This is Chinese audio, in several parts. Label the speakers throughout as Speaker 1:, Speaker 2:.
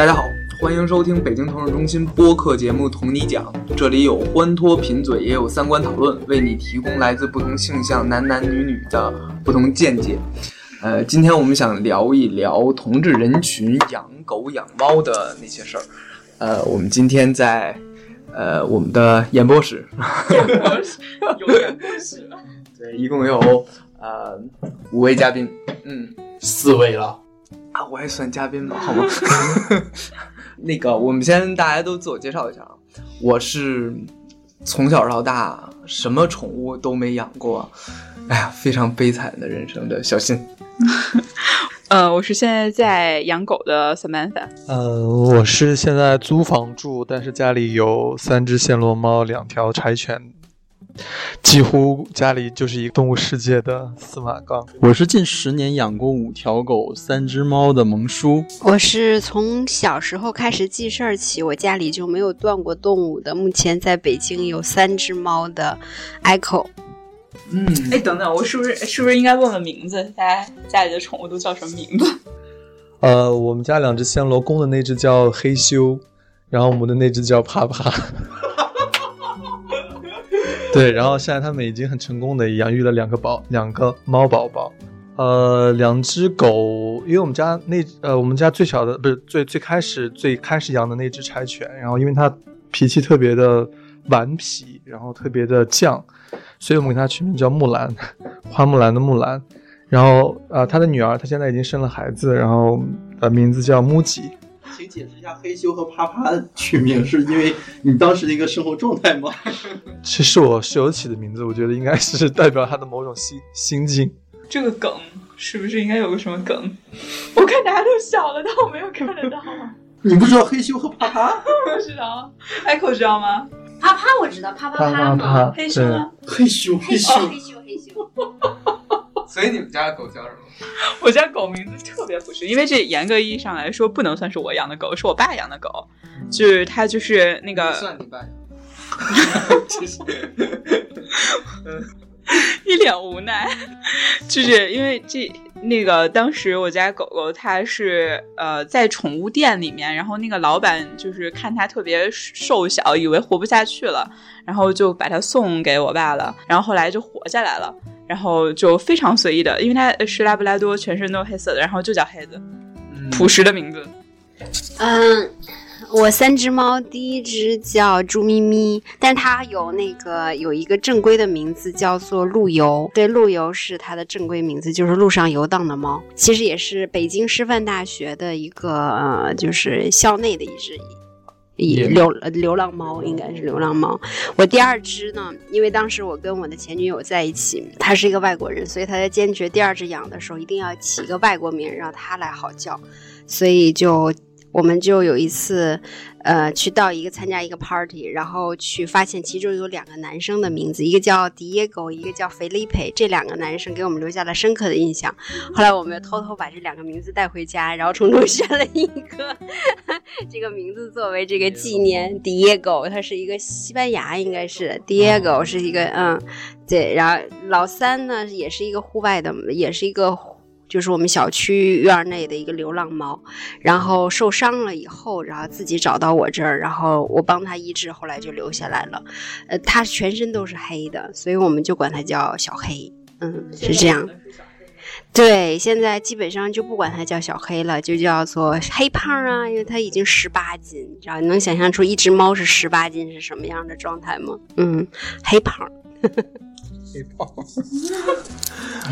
Speaker 1: 大家好，欢迎收听北京同志中心播客节目《同你讲》，这里有欢脱贫嘴，也有三观讨论，为你提供来自不同性向男男女女的不同见解。呃，今天我们想聊一聊同志人群养狗养猫的那些事儿。呃，我们今天在呃我们的演播室，
Speaker 2: 演播室有演播室，
Speaker 1: 对，一共有呃五位嘉宾，嗯，
Speaker 3: 四位了。
Speaker 1: 啊，我还算嘉宾吧？好吗？那个，我们先大家都自我介绍一下啊。我是从小到大什么宠物都没养过，哎呀，非常悲惨的人生的小新。
Speaker 2: 呃，我是现在在养狗的 Samantha。
Speaker 4: 呃，我是现在租房住，但是家里有三只暹罗猫，两条柴犬。几乎家里就是一个动物世界的司马刚。
Speaker 5: 我是近十年养过五条狗、三只猫的萌叔。
Speaker 6: 我是从小时候开始记事儿起，我家里就没有断过动物的。目前在北京有三只猫的 Echo。
Speaker 2: 嗯，哎，等等，我是不是是不是应该问问名字？大家家里的宠物都叫什么名字？
Speaker 4: 呃，我们家两只暹罗，公的那只叫黑修，然后我们的那只叫帕帕。对，然后现在他们已经很成功的养育了两个宝，两个猫宝宝，呃，两只狗，因为我们家那呃，我们家最小的不是最最开始最开始养的那只柴犬，然后因为它脾气特别的顽皮，然后特别的犟，所以我们给它取名叫木兰，花木兰的木兰，然后呃，它的女儿她现在已经生了孩子，然后呃，名字叫木吉。
Speaker 3: 请解释一下黑修和啪啪取名是因为你当时的一个生活状态吗？
Speaker 4: 其实我室友起的名字，我觉得应该是代表他的某种心心境。
Speaker 2: 这个梗是不是应该有个什么梗？我看大家都笑了，但我没有看得到。
Speaker 3: 你不知道黑修和啪啪？
Speaker 2: 不知道，Echo 知道吗？
Speaker 7: 啪啪我知道，啪啪
Speaker 4: 啪啪，
Speaker 2: 黑修呢？
Speaker 3: 黑修
Speaker 7: 黑修黑修黑修。
Speaker 1: 所以你们家的狗叫什么？
Speaker 2: 我家狗名字特别朴实，因为这严格意义上来说不能算是我养的狗，是我爸养的狗，就是它就是那个
Speaker 1: 算你爸养。其实，
Speaker 2: 一脸无奈，就是因为这那个当时我家狗狗它是呃在宠物店里面，然后那个老板就是看它特别瘦小，以为活不下去了，然后就把它送给我爸了，然后后来就活下来了。然后就非常随意的，因为它是拉布拉多，全身都黑色的，然后就叫黑子，朴实的名字。
Speaker 6: 嗯，我三只猫，第一只叫朱咪咪，但是它有那个有一个正规的名字叫做陆游，对，陆游是它的正规名字，就是路上游荡的猫。其实也是北京师范大学的一个呃，就是校内的一只。流流浪猫应该是流浪猫。我第二只呢，因为当时我跟我的前女友在一起，她是一个外国人，所以她在坚决第二只养的时候一定要起一个外国名，让他来好叫，所以就。我们就有一次，呃，去到一个参加一个 party，然后去发现其中有两个男生的名字，一个叫 Diego，一个叫 Felipe，这两个男生给我们留下了深刻的印象。后来我们又偷偷把这两个名字带回家，然后从中选了一个 这个名字作为这个纪念。Diego，他是一个西班牙，应该是 Diego 是一个嗯，对，然后老三呢也是一个户外的，也是一个。就是我们小区院内的一个流浪猫，然后受伤了以后，然后自己找到我这儿，然后我帮它医治，后来就留下来了。呃，它全身都是黑的，所以我们就管它叫小黑。嗯，是这样。对，现在基本上就不管它叫小黑了，就叫做黑胖啊，因为它已经十八斤，你知道？你能想象出一只猫是十八斤是什么样的状态吗？嗯，黑胖。
Speaker 5: 黑豹。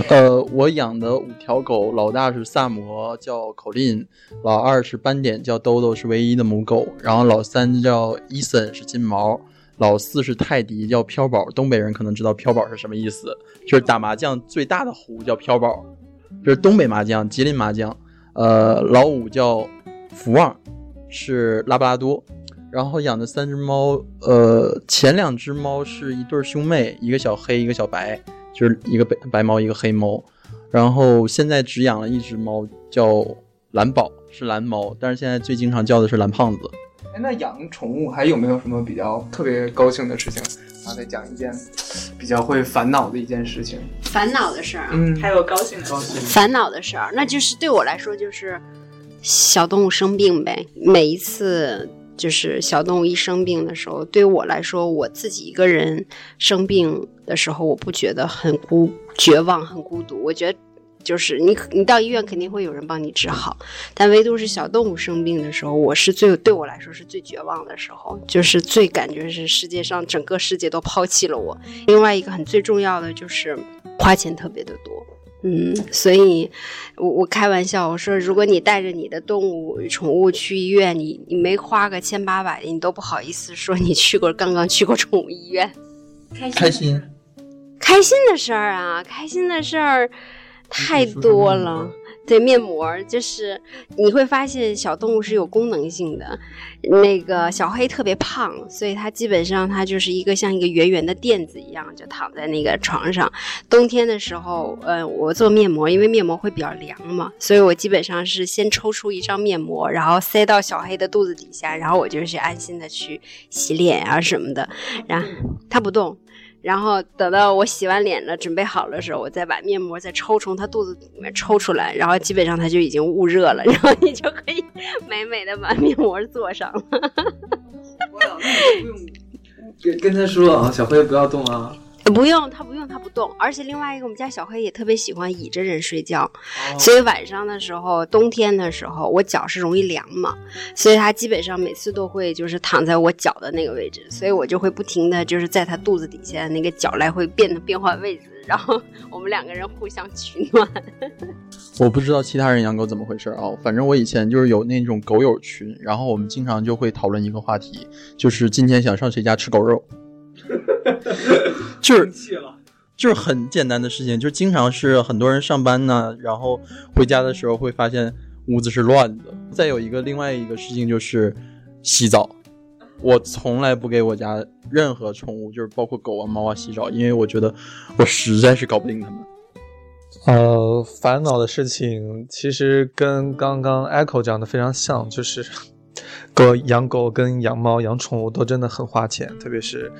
Speaker 5: 呃，我养的五条狗，老大是萨摩，叫口令；老二是斑点，叫兜兜，是唯一的母狗。然后老三叫伊森，是金毛；老四是泰迪，叫飘宝。东北人可能知道飘宝是什么意思，就是打麻将最大的胡叫飘宝，就是东北麻将，吉林麻将。呃，老五叫福旺，是拉布拉多。然后养的三只猫，呃，前两只猫是一对兄妹，一个小黑，一个小白，就是一个白白猫，一个黑猫。然后现在只养了一只猫，叫蓝宝，是蓝猫，但是现在最经常叫的是蓝胖子。
Speaker 1: 哎，那养宠物还有没有什么比较特别高兴的事情？然后再讲一件比较会烦恼的一件事情。
Speaker 6: 烦恼的事儿，
Speaker 1: 嗯，
Speaker 2: 还有高兴的，
Speaker 1: 高兴
Speaker 6: 烦恼的事儿，那就是对我来说就是。小动物生病呗。每一次就是小动物一生病的时候，对我来说，我自己一个人生病的时候，我不觉得很孤绝望、很孤独。我觉得就是你你到医院肯定会有人帮你治好，但唯独是小动物生病的时候，我是最对我来说是最绝望的时候，就是最感觉是世界上整个世界都抛弃了我。另外一个很最重要的就是花钱特别的多。嗯，所以，我我开玩笑，我说，如果你带着你的动物宠物去医院，你你没花个千八百的，你都不好意思说你去过刚刚去过宠物医院。
Speaker 5: 开心，
Speaker 6: 开心的事儿啊，开心的事儿太多了。对面膜，就是你会发现小动物是有功能性的。那个小黑特别胖，所以它基本上它就是一个像一个圆圆的垫子一样，就躺在那个床上。冬天的时候，呃，我做面膜，因为面膜会比较凉嘛，所以我基本上是先抽出一张面膜，然后塞到小黑的肚子底下，然后我就是安心的去洗脸啊什么的，然后它不动。然后等到我洗完脸了，准备好的时候，我再把面膜再抽从他肚子里面抽出来，然后基本上他就已经捂热了，然后你就可以美美的把面膜做上了。
Speaker 1: 哇，那你不用跟跟他说啊，小黑不要动啊。
Speaker 6: 不用，它不用，它不动。而且另外一个，我们家小黑也特别喜欢倚着人睡觉，所以晚上的时候，冬天的时候，我脚是容易凉嘛，所以它基本上每次都会就是躺在我脚的那个位置，所以我就会不停的就是在它肚子底下那个脚来回变的变换位置，然后我们两个人互相取暖。
Speaker 5: 我不知道其他人养狗怎么回事啊，反正我以前就是有那种狗友群，然后我们经常就会讨论一个话题，就是今天想上谁家吃狗肉。就是就是很简单的事情，就经常是很多人上班呢，然后回家的时候会发现屋子是乱的。再有一个另外一个事情就是洗澡，我从来不给我家任何宠物，就是包括狗啊、猫啊洗澡，因为我觉得我实在是搞不定它们。
Speaker 4: 呃，烦恼的事情其实跟刚刚 Echo 讲的非常像，就是。狗养狗跟养猫养宠物都真的很花钱，特别是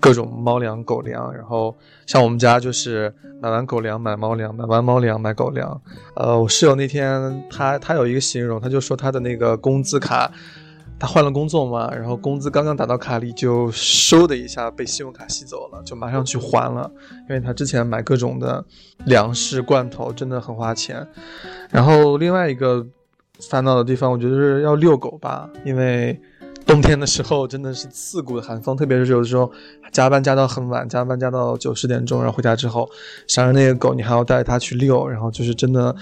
Speaker 4: 各种猫粮、狗粮。然后像我们家就是买完狗粮买猫粮，买完猫粮买狗粮。呃，我室友那天他他有一个形容，他就说他的那个工资卡，他换了工作嘛，然后工资刚刚打到卡里就嗖的一下被信用卡吸走了，就马上去还了，因为他之前买各种的粮食罐头真的很花钱。然后另外一个。烦恼的地方，我觉得是要遛狗吧，因为冬天的时候真的是刺骨的寒风，特别是有的时候加班加到很晚，加班加到九十点钟，然后回家之后，想着那个狗，你还要带它去遛，然后就是真的，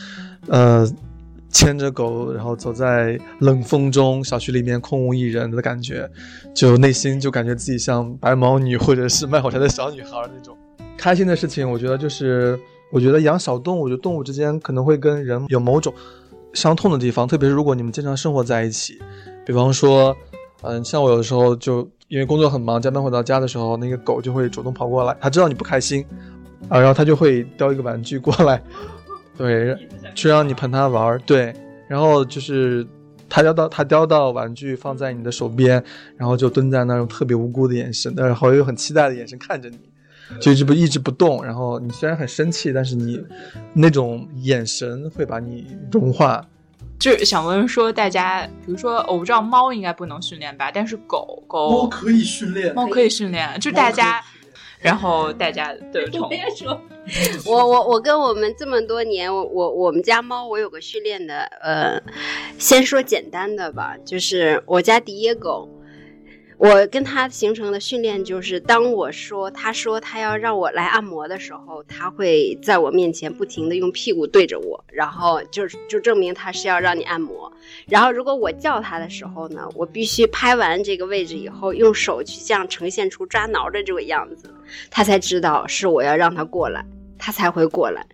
Speaker 4: 呃，牵着狗，然后走在冷风中，小区里面空无一人的感觉，就内心就感觉自己像白毛女或者是卖火柴的小女孩那种。开心的事情，我觉得就是，我觉得养小动物，就动物之间可能会跟人有某种。伤痛的地方，特别是如果你们经常生活在一起，比方说，嗯，像我有的时候就因为工作很忙，加班回到家的时候，那个狗就会主动跑过来，它知道你不开心，啊，然后它就会叼一个玩具过来，对，去让你陪它玩儿，对，然后就是它叼到它叼到玩具放在你的手边，然后就蹲在那种特别无辜的眼神，然后又很期待的眼神看着你。就一直不一直不动，然后你虽然很生气，但是你那种眼神会把你融化。
Speaker 2: 就想问说，大家比如说，我不知道猫应该不能训练吧，但是狗狗
Speaker 3: 猫可以训练，
Speaker 2: 猫可以训练，就大家，然后大家的 宠物。
Speaker 6: 我我我跟我们这么多年，我我我们家猫，我有个训练的，呃，先说简单的吧，就是我家迪耶狗。我跟他形成的训练就是，当我说他说他要让我来按摩的时候，他会在我面前不停的用屁股对着我，然后就就证明他是要让你按摩。然后如果我叫他的时候呢，我必须拍完这个位置以后，用手去这样呈现出抓挠的这个样子，他才知道是我要让他过来，他才会过来。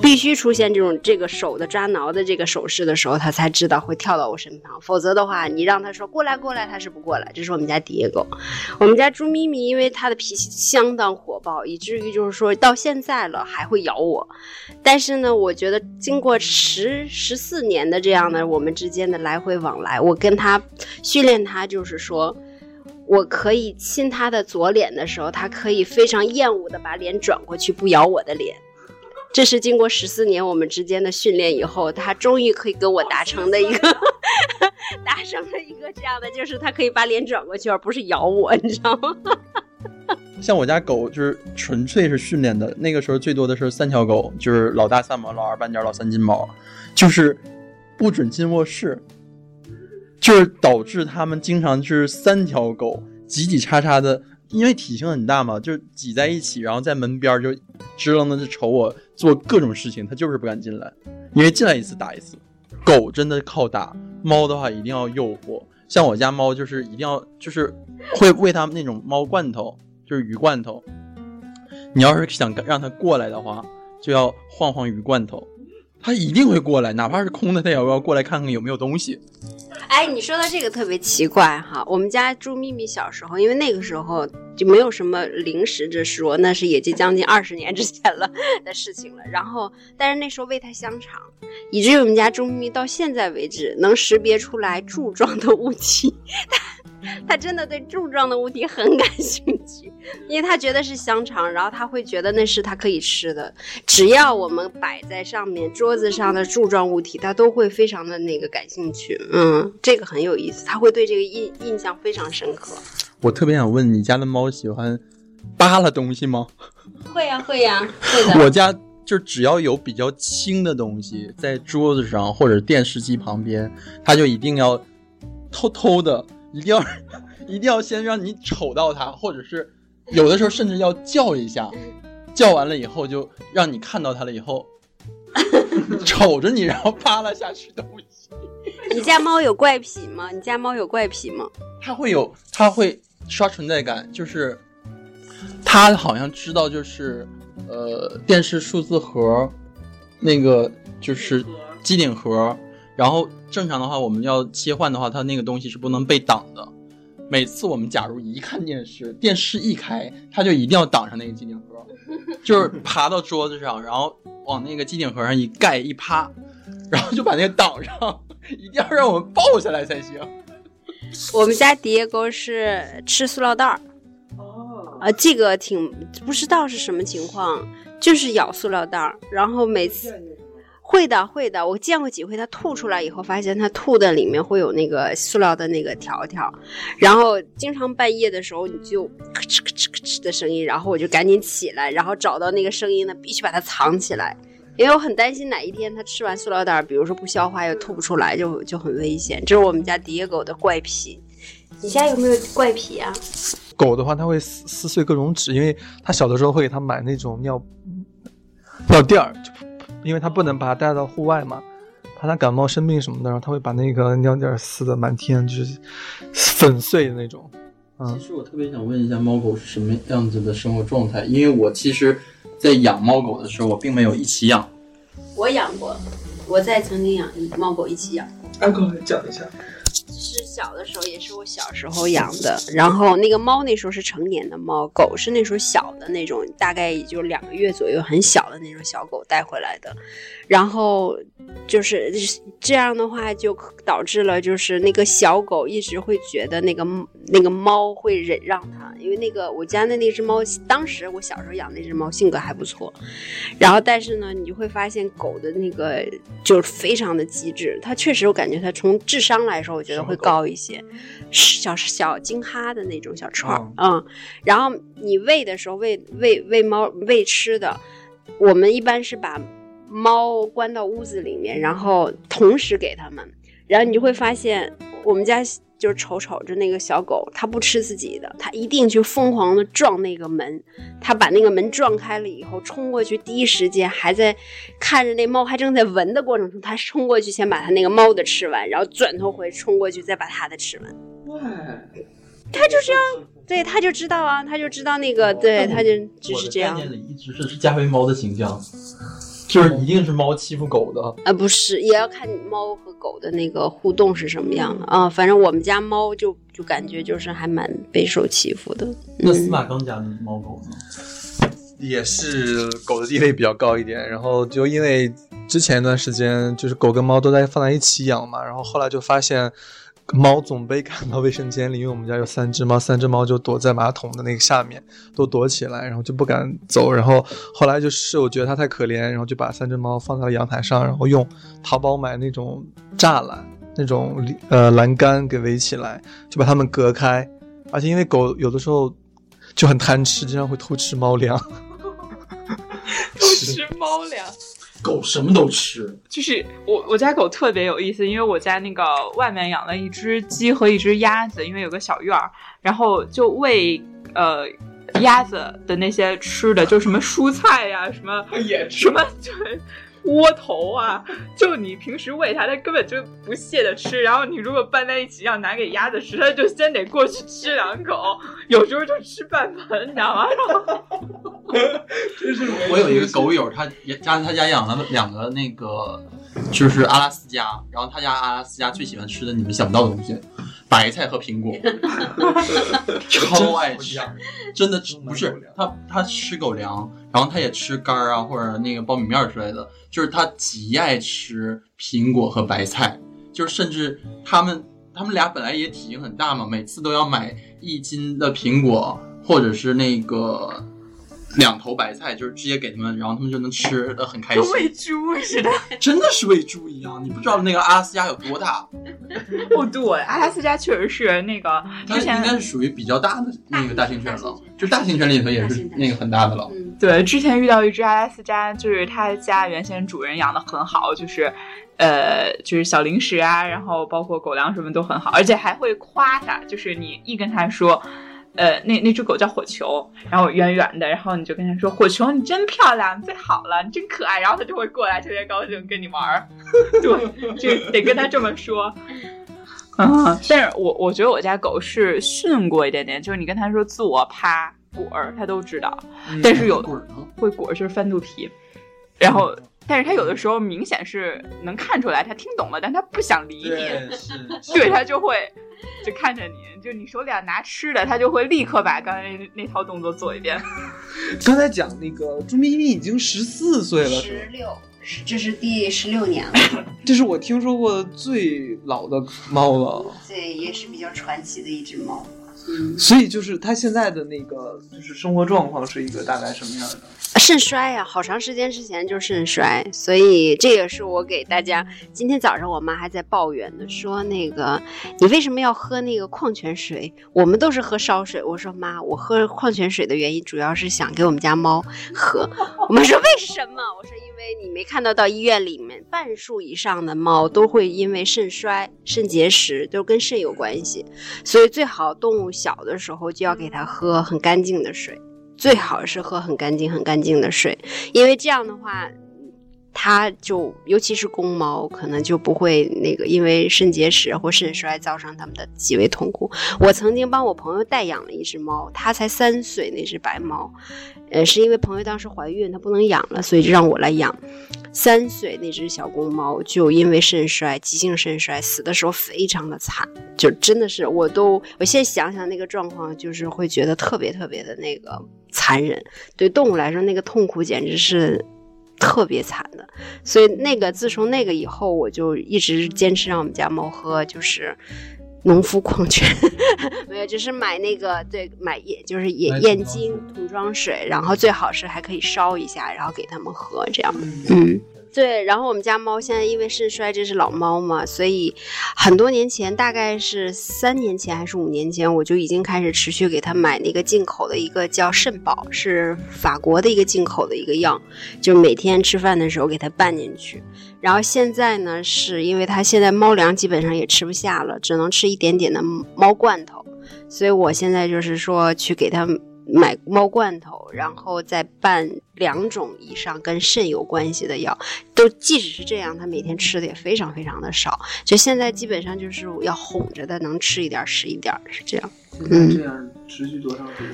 Speaker 6: 必须出现这种这个手的抓挠的这个手势的时候，它才知道会跳到我身旁。否则的话，你让它说过来过来，它是不过来。这是我们家野狗，我们家猪咪咪，因为它的脾气相当火爆，以至于就是说到现在了还会咬我。但是呢，我觉得经过十十四年的这样的我们之间的来回往来，我跟它训练它，就是说我可以亲它的左脸的时候，它可以非常厌恶的把脸转过去，不咬我的脸。这是经过十四年我们之间的训练以后，他终于可以跟我达成的一个 达成了一个这样的，就是他可以把脸转过去，而不是咬我，你知道吗？
Speaker 5: 像我家狗就是纯粹是训练的，那个时候最多的是三条狗，就是老大三毛、老二半点、老三金毛，就是不准进卧室，就是导致他们经常就是三条狗挤挤叉叉的，因为体型很大嘛，就挤在一起，然后在门边就支棱的就瞅我做各种事情，它就是不敢进来，因为进来一次打一次。狗真的靠打，猫的话一定要诱惑。像我家猫就是一定要就是会喂它那种猫罐头，就是鱼罐头。你要是想让它过来的话，就要晃晃鱼罐头，它一定会过来，哪怕是空的，它也要过来看看有没有东西。
Speaker 6: 哎，你说到这个特别奇怪哈，我们家猪咪咪小时候，因为那个时候就没有什么零食之说，那是也就将近二十年之前了的事情了。然后，但是那时候喂它香肠，以至于我们家猪咪咪到现在为止能识别出来柱状的物体，它 它真的对柱状的物体很感兴趣，因为它觉得是香肠，然后它会觉得那是它可以吃的。只要我们摆在上面桌子上的柱状物体，它都会非常的那个感兴趣。嗯，这个很有意思，它会对这个印印象非常深刻。
Speaker 5: 我特别想问，你家的猫喜欢扒拉东西吗？
Speaker 6: 会呀、会呀、会的
Speaker 5: 我家就只要有比较轻的东西在桌子上或者电视机旁边，它就一定要偷偷的，一定要 一定要先让你瞅到它，或者是有的时候甚至要叫一下，叫完了以后就让你看到它了以后，瞅着你然后扒拉下去东西。
Speaker 6: 你家猫有怪癖吗？你家猫有怪癖吗？
Speaker 5: 它会有，它会刷存在感，就是它好像知道，就是呃，电视数字盒那个就是机顶盒，然后正常的话，我们要切换的话，它那个东西是不能被挡的。每次我们假如一看电视，电视一开，它就一定要挡上那个机顶盒，就是爬到桌子上，然后往那个机顶盒上一盖一趴，然后就把那个挡上，一定要让我们抱下来才行。
Speaker 6: 我们家迪耶狗是吃塑料袋儿。
Speaker 1: 哦，
Speaker 6: 啊，这个挺不知道是什么情况，就是咬塑料袋儿，然后每次会的会的，我见过几回，它吐出来以后，发现它吐的里面会有那个塑料的那个条条，然后经常半夜的时候你就咔哧咔哧咔哧的声音，然后我就赶紧起来，然后找到那个声音呢，必须把它藏起来。因为我很担心哪一天它吃完塑料袋，比如说不消化又吐不出来，就就很危险。这是我们家迪狗的怪癖。你家有没有怪癖啊？
Speaker 4: 狗的话，它会撕撕碎各种纸，因为它小的时候会给它买那种尿尿垫儿，因为他不能把它带到户外嘛，怕它感冒生病什么的，然后它会把那个尿垫儿撕的满天就是粉碎的那种。嗯
Speaker 5: 其实我特别想问一下，猫狗是什么样子的生活状态？因为我其实，在养猫狗的时候，我并没有一起养。
Speaker 6: 我养过，我在曾经养猫狗一起养。
Speaker 1: 安哥来讲一下。
Speaker 6: 是小的时候，也是我小时候养的。然后那个猫那时候是成年的猫，狗是那时候小的那种，大概也就两个月左右，很小的那种小狗带回来的。然后就是这样的话，就导致了就是那个小狗一直会觉得那个那个猫会忍让它，因为那个我家的那只猫，当时我小时候养那只猫性格还不错。然后但是呢，你就会发现狗的那个就是非常的机智，它确实我感觉它从智商来说，觉得会高一些，小小金哈的那种小串儿，嗯。然后你喂的时候喂喂喂猫喂吃的，我们一般是把猫关到屋子里面，然后同时给它们，然后你就会发现我们家。就是瞅瞅着那个小狗，它不吃自己的，它一定去疯狂的撞那个门。它把那个门撞开了以后，冲过去，第一时间还在看着那猫还正在闻的过程中，它冲过去先把它那个猫的吃完，然后转头回冲过去再把它的吃完。哇它就是要，对，它就知道啊，它就知道那个，对，它就就是这样。
Speaker 5: 我的概念里一直是是加菲猫的形象，就是一定是猫欺负狗的。
Speaker 6: 啊，不是，也要看猫和狗的那个互动是什么样的啊。反正我们家猫就就感觉就是还蛮备受欺负的。
Speaker 5: 那司马刚家的猫狗呢？
Speaker 4: 也是狗的地位比较高一点，然后就因为之前一段时间就是狗跟猫都在放在一起养嘛，然后后来就发现猫总被赶到卫生间里，因为我们家有三只猫，三只猫就躲在马桶的那个下面，都躲起来，然后就不敢走。然后后来就是我觉得它太可怜，然后就把三只猫放在了阳台上，然后用淘宝买那种栅栏、那种呃栏杆给围起来，就把它们隔开。而且因为狗有的时候就很贪吃，经常会偷吃猫粮。
Speaker 2: 偷吃猫粮。
Speaker 5: 狗什么都吃，
Speaker 2: 就是我我家狗特别有意思，因为我家那个外面养了一只鸡和一只鸭子，因为有个小院儿，然后就喂呃鸭子的那些吃的，就什么蔬菜呀、什么 什么就窝头啊，就你平时喂它，它根本就不屑的吃，然后你如果拌在一起要拿给鸭子吃，它就先得过去吃两口，有时候就吃半盆，你知道吗？然后
Speaker 5: 我有一个狗友，他也家他家养了两个那个，就是阿拉斯加，然后他家阿拉斯加最喜欢吃的你们想不到的东西，白菜和苹果，超爱吃，真的不是他他吃狗粮，然后他也吃干儿啊或者那个苞米面儿之类的，就是他极爱吃苹果和白菜，就是甚至他们他们俩本来也体型很大嘛，每次都要买一斤的苹果或者是那个。两头白菜就是直接给他们，然后他们就能吃的很开心，
Speaker 2: 跟喂猪似的。
Speaker 5: 真的是喂猪一样，你不知道那个阿拉斯加有多大。
Speaker 2: 哦，对，阿拉斯加确实是那个，
Speaker 5: 它应该是属于比较大的那个大型犬了，就大型犬里头也是那个很大的了。
Speaker 2: 对，之前遇到一只阿拉斯加，就是它家原先主人养的很好，就是呃，就是小零食啊，然后包括狗粮什么都很好，而且还会夸它，就是你一跟它说。呃，那那只狗叫火球，然后圆圆的，然后你就跟它说：“火球，你真漂亮，最好了，你真可爱。”然后它就会过来，特别高兴跟你玩儿。对，就得跟它这么说。啊，但是我我觉得我家狗是训过一点点，就是你跟它说坐、趴、滚儿，它都知道。但是有会滚就是翻肚皮，然后。但是他有的时候明显是能看出来，他听懂了，但他不想理你，对 他就会就看着你，就你手里要拿吃的，他就会立刻把刚才那套动作做一遍。
Speaker 1: 刚才讲那个朱咪咪已经十四岁了，
Speaker 6: 十六，这是第十六年了，
Speaker 1: 这是我听说过最老的猫了，
Speaker 6: 对，也是比较传奇的一只猫。
Speaker 1: 所以就是他现在的那个就是生活状况是一个大概什么样的？
Speaker 6: 肾衰呀，好长时间之前就肾衰，所以这也是我给大家今天早上我妈还在抱怨呢，说那个你为什么要喝那个矿泉水？我们都是喝烧水。我说妈，我喝矿泉水的原因主要是想给我们家猫喝。我妈说为什么？我说因为因为你没看到到医院里面半数以上的猫都会因为肾衰、肾结石都跟肾有关系，所以最好动物小的时候就要给它喝很干净的水。最好是喝很干净、很干净的水，因为这样的话，它就尤其是公猫，可能就不会那个因为肾结石或肾衰造成它们的极为痛苦。我曾经帮我朋友代养了一只猫，它才三岁，那只白猫，呃，是因为朋友当时怀孕，它不能养了，所以就让我来养。三岁那只小公猫就因为肾衰，急性肾衰死的时候非常的惨，就真的是我都我现在想想那个状况，就是会觉得特别特别的那个。残忍，对动物来说，那个痛苦简直是特别惨的。所以，那个自从那个以后，我就一直坚持让我们家猫喝，就是农夫矿泉，没有，就是买那个对买燕，就是燕燕京桶装水，然后最好是还可以烧一下，然后给他们喝，这样，嗯。对，然后我们家猫现在因为肾衰，这是老猫嘛，所以很多年前，大概是三年前还是五年前，我就已经开始持续给它买那个进口的一个叫肾宝，是法国的一个进口的一个药，就每天吃饭的时候给它拌进去。然后现在呢，是因为它现在猫粮基本上也吃不下了，只能吃一点点的猫罐头，所以我现在就是说去给它。买猫罐头，然后再拌两种以上跟肾有关系的药，都即使是这样，他每天吃的也非常非常的少。就现在基本上就是要哄着他，能吃一点是一点，是这样。
Speaker 1: 嗯，这样持续多长时间？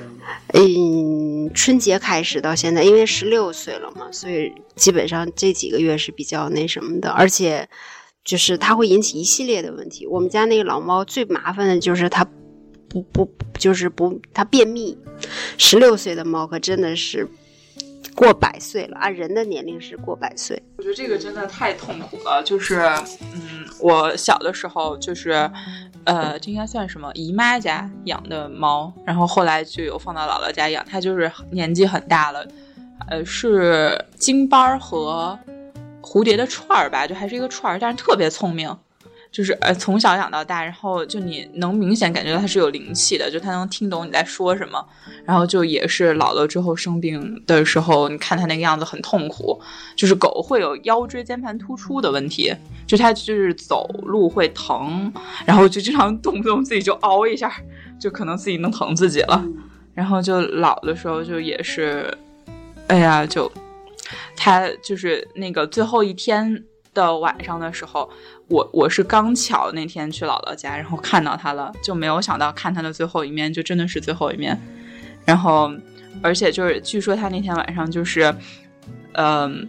Speaker 6: 嗯，春节开始到现在，因为十六岁了嘛，所以基本上这几个月是比较那什么的，而且就是它会引起一系列的问题。我们家那个老猫最麻烦的就是它。不不，就是不，它便秘。十六岁的猫可真的是过百岁了啊，人的年龄是过百岁。
Speaker 2: 我觉得这个真的太痛苦了。就是，嗯，我小的时候就是，呃，这应该算什么姨妈家养的猫，然后后来就有放到姥姥家养，它就是年纪很大了，呃，是金斑儿和蝴蝶的串儿吧，就还是一个串儿，但是特别聪明。就是呃从小养到大，然后就你能明显感觉到它是有灵气的，就它能听懂你在说什么，然后就也是老了之后生病的时候，你看它那个样子很痛苦，就是狗会有腰椎间盘突出的问题，就它就是走路会疼，然后就经常动不动自己就嗷一下，就可能自己弄疼自己了，然后就老的时候就也是，哎呀，就它就是那个最后一天的晚上的时候，我我是刚巧那天去姥姥家，然后看到他了，就没有想到看他的最后一面，就真的是最后一面。然后，而且就是据说他那天晚上就是，嗯、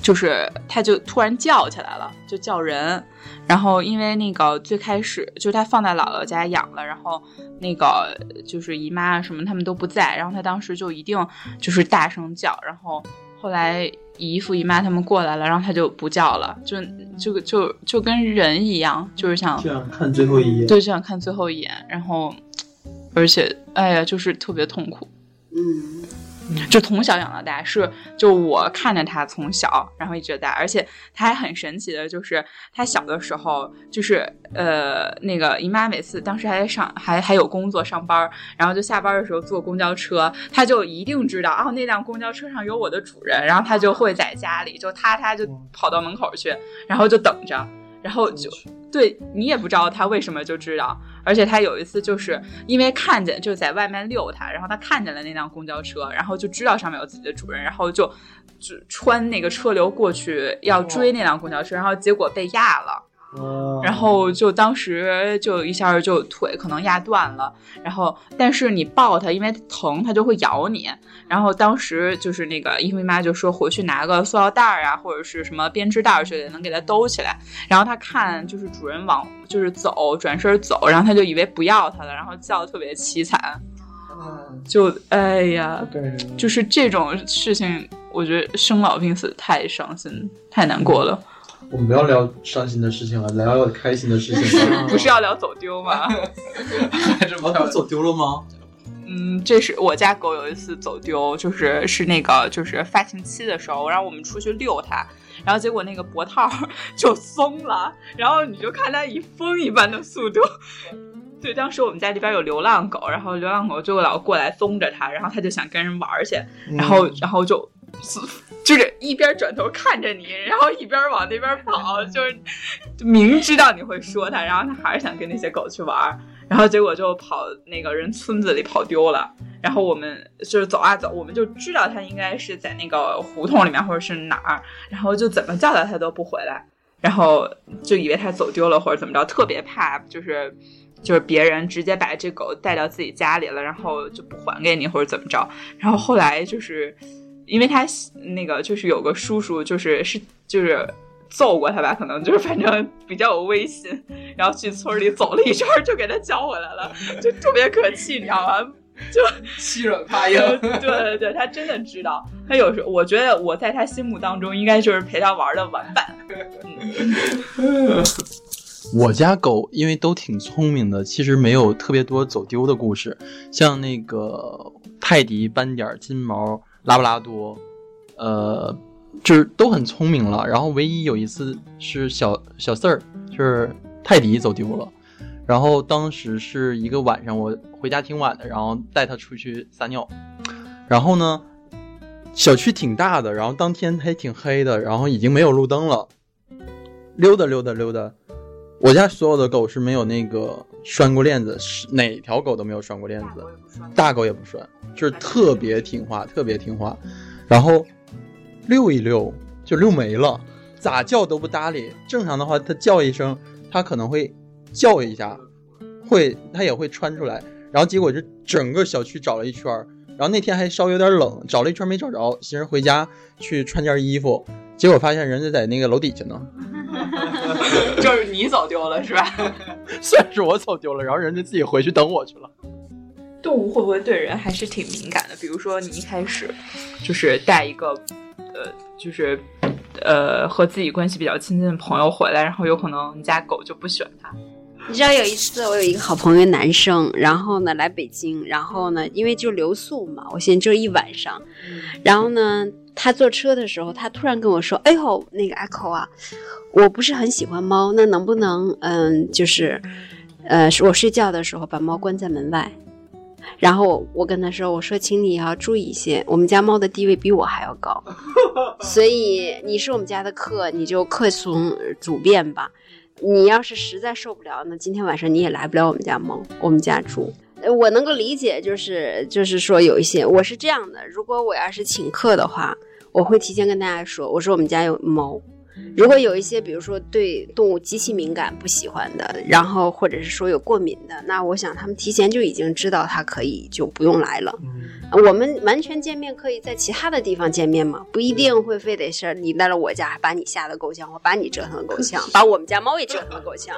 Speaker 2: 就是他就突然叫起来了，就叫人。然后因为那个最开始就是他放在姥姥家养了，然后那个就是姨妈什么他们都不在，然后他当时就一定就是大声叫，然后后来姨父姨妈他们过来了，然后他就不叫了，就就就就跟人一样，就是想
Speaker 3: 就想看最后一眼，
Speaker 2: 对，就想看最后一眼，然后而且哎呀，就是特别痛苦。
Speaker 6: 嗯，
Speaker 2: 就从小养到大，是就我看着他从小，然后一直到大，而且他还很神奇的，就是他小的时候，就是呃那个姨妈每次当时还在上还还有工作上班，然后就下班的时候坐公交车，他就一定知道啊那辆公交车上有我的主人，然后他就会在家里就他他就跑到门口去，然后就等着，然后就对你也不知道他为什么就知道，而且他有一次就是因为看见就在外面遛他，然后他看见了那辆公交车，然后就知道上面有自己的主人，然后就就穿那个车流过去要追那辆公交车，然后结果被压了。
Speaker 3: 哦
Speaker 2: 然后就当时就一下就腿可能压断了，然后但是你抱它，因为疼，它就会咬你。然后当时就是那个姨父姨妈就说回去拿个塑料袋儿啊，或者是什么编织袋儿之类的，能给它兜起来。然后它看就是主人往就是走，转身走，然后它就以为不要它了，然后叫的特别凄惨。就哎呀，对就是这种事情，我觉得生老病死太伤心，太难过了。
Speaker 5: 我们不要聊伤心的事情了，聊聊开心的事情。
Speaker 2: 不是要聊走丢吗？
Speaker 1: 还是不
Speaker 3: 啊，走丢了吗？
Speaker 2: 嗯，这是我家狗有一次走丢，就是是那个就是发情期的时候，然后我们出去遛它，然后结果那个脖套就松了，然后你就看它以风一般的速度。对，当时我们家这边有流浪狗，然后流浪狗就老过来松着它，然后它就想跟人玩去，然后然后就。就是一边转头看着你，然后一边往那边跑，就是明知道你会说它，然后它还是想跟那些狗去玩，然后结果就跑那个人村子里跑丢了。然后我们就是走啊走，我们就知道它应该是在那个胡同里面或者是哪儿，然后就怎么叫它它都不回来，然后就以为它走丢了或者怎么着，特别怕就是。就是别人直接把这狗带到自己家里了，然后就不还给你或者怎么着，然后后来就是，因为他那个就是有个叔叔，就是是就是揍过他吧，可能就是反正比较有威信，然后去村里走了一圈就给他叫回来了，就特别可气，你知道吗？就
Speaker 1: 欺软怕硬。
Speaker 2: 对对对，他真的知道。他有时候，我觉得我在他心目当中应该就是陪他玩的玩伴。
Speaker 5: 我家狗因为都挺聪明的，其实没有特别多走丢的故事。像那个泰迪、斑点、金毛、拉布拉多，呃，就是都很聪明了。然后唯一有一次是小小四儿，就是泰迪走丢了。然后当时是一个晚上，我回家挺晚的，然后带它出去撒尿。然后呢，小区挺大的，然后当天还挺黑的，然后已经没有路灯了。溜达溜达溜达，我家所有的狗是没有那个拴过链子，是哪条狗都没有拴过链子，大狗也不拴，就是特别听话，特别听话。然后遛一遛就遛没了，咋叫都不搭理。正常的话，它叫一声，它可能会叫一下，会它也会穿出来。然后结果就整个小区找了一圈儿，然后那天还稍微有点冷，找了一圈没找着，寻思回家去穿件衣服，结果发现人家在那个楼底下呢。
Speaker 2: 就是你走丢了是吧？
Speaker 5: 算是我走丢了，然后人家自己回去等我去了。
Speaker 2: 动物会不会对人还是挺敏感的？比如说你一开始就是带一个呃，就是呃和自己关系比较亲近的朋友回来，然后有可能你家狗就不喜欢它。
Speaker 6: 你知道有一次我有一个好朋友男生，然后呢来北京，然后呢因为就留宿嘛，我寻思就一晚上，然后呢他坐车的时候，他突然跟我说：“哎呦，那个 Echo 啊，我不是很喜欢猫，那能不能嗯就是呃我睡觉的时候把猫关在门外？”然后我跟他说：“我说，请你要注意一些，我们家猫的地位比我还要高，所以你是我们家的客，你就客从主便吧。你要是实在受不了，那今天晚上你也来不了我们家猫，我们家住。呃我能够理解，就是就是说有一些我是这样的，如果我要是请客的话，我会提前跟大家说，我说我们家有猫。如果有一些，比如说对动物极其敏感、不喜欢的，然后或者是说有过敏的，那我想他们提前就已经知道它可以就不用来了。我们完全见面可以在其他的地方见面嘛，不一定会非得是你来了我家，把你吓得够呛，或把你折腾的够呛，把我们家猫也折腾的够呛。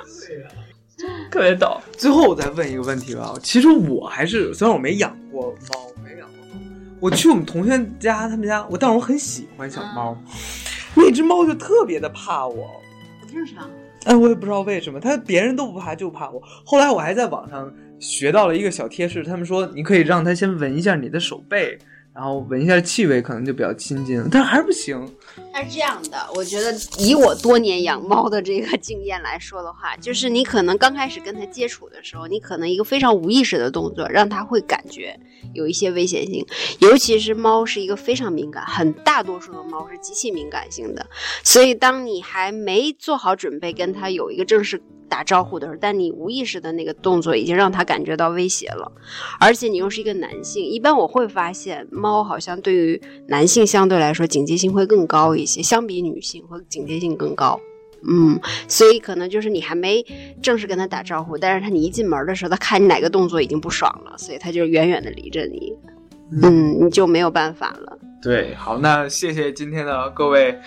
Speaker 2: 特别逗。
Speaker 1: 最后我再问一个问题吧，其实我还是虽然我没养过猫，没养过猫，我去我们同学家，他们家，我但是我很喜欢小猫，那只猫就特别的怕我，
Speaker 6: 正常。
Speaker 1: 哎，我也不知道为什么，它别人都不怕，就怕我。后来我还在网上学到了一个小贴士，他们说你可以让它先闻一下你的手背，然后闻一下气味，可能就比较亲近了，但还是不行。
Speaker 6: 它是这样的，我觉得以我多年养猫的这个经验来说的话，就是你可能刚开始跟它接触的时候，你可能一个非常无意识的动作，让它会感觉有一些危险性。尤其是猫是一个非常敏感，很大多数的猫是极其敏感性的，所以当你还没做好准备跟它有一个正式打招呼的时候，但你无意识的那个动作已经让他感觉到威胁了，而且你又是一个男性，一般我会发现猫好像对于男性相对来说警戒性会更高一些，相比女性会警戒性更高。嗯，所以可能就是你还没正式跟他打招呼，但是他你一进门的时候，他看你哪个动作已经不爽了，所以他就远远的离着你，嗯，你就没有办法了。
Speaker 1: 对，好，那谢谢今天的各位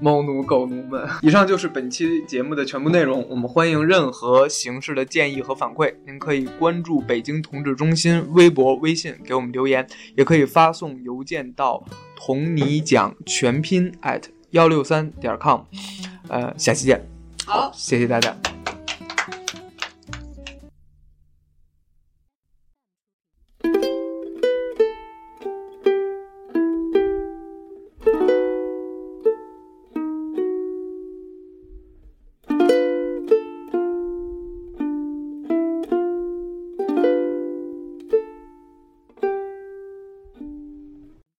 Speaker 1: 猫奴、狗奴们。以上就是本期节目的全部内容。我们欢迎任何形式的建议和反馈，您可以关注北京同志中心微博、微信给我们留言，也可以发送邮件到同你讲全拼 at 幺六三点 com。呃，下期见。
Speaker 6: 好
Speaker 1: 谢谢大家。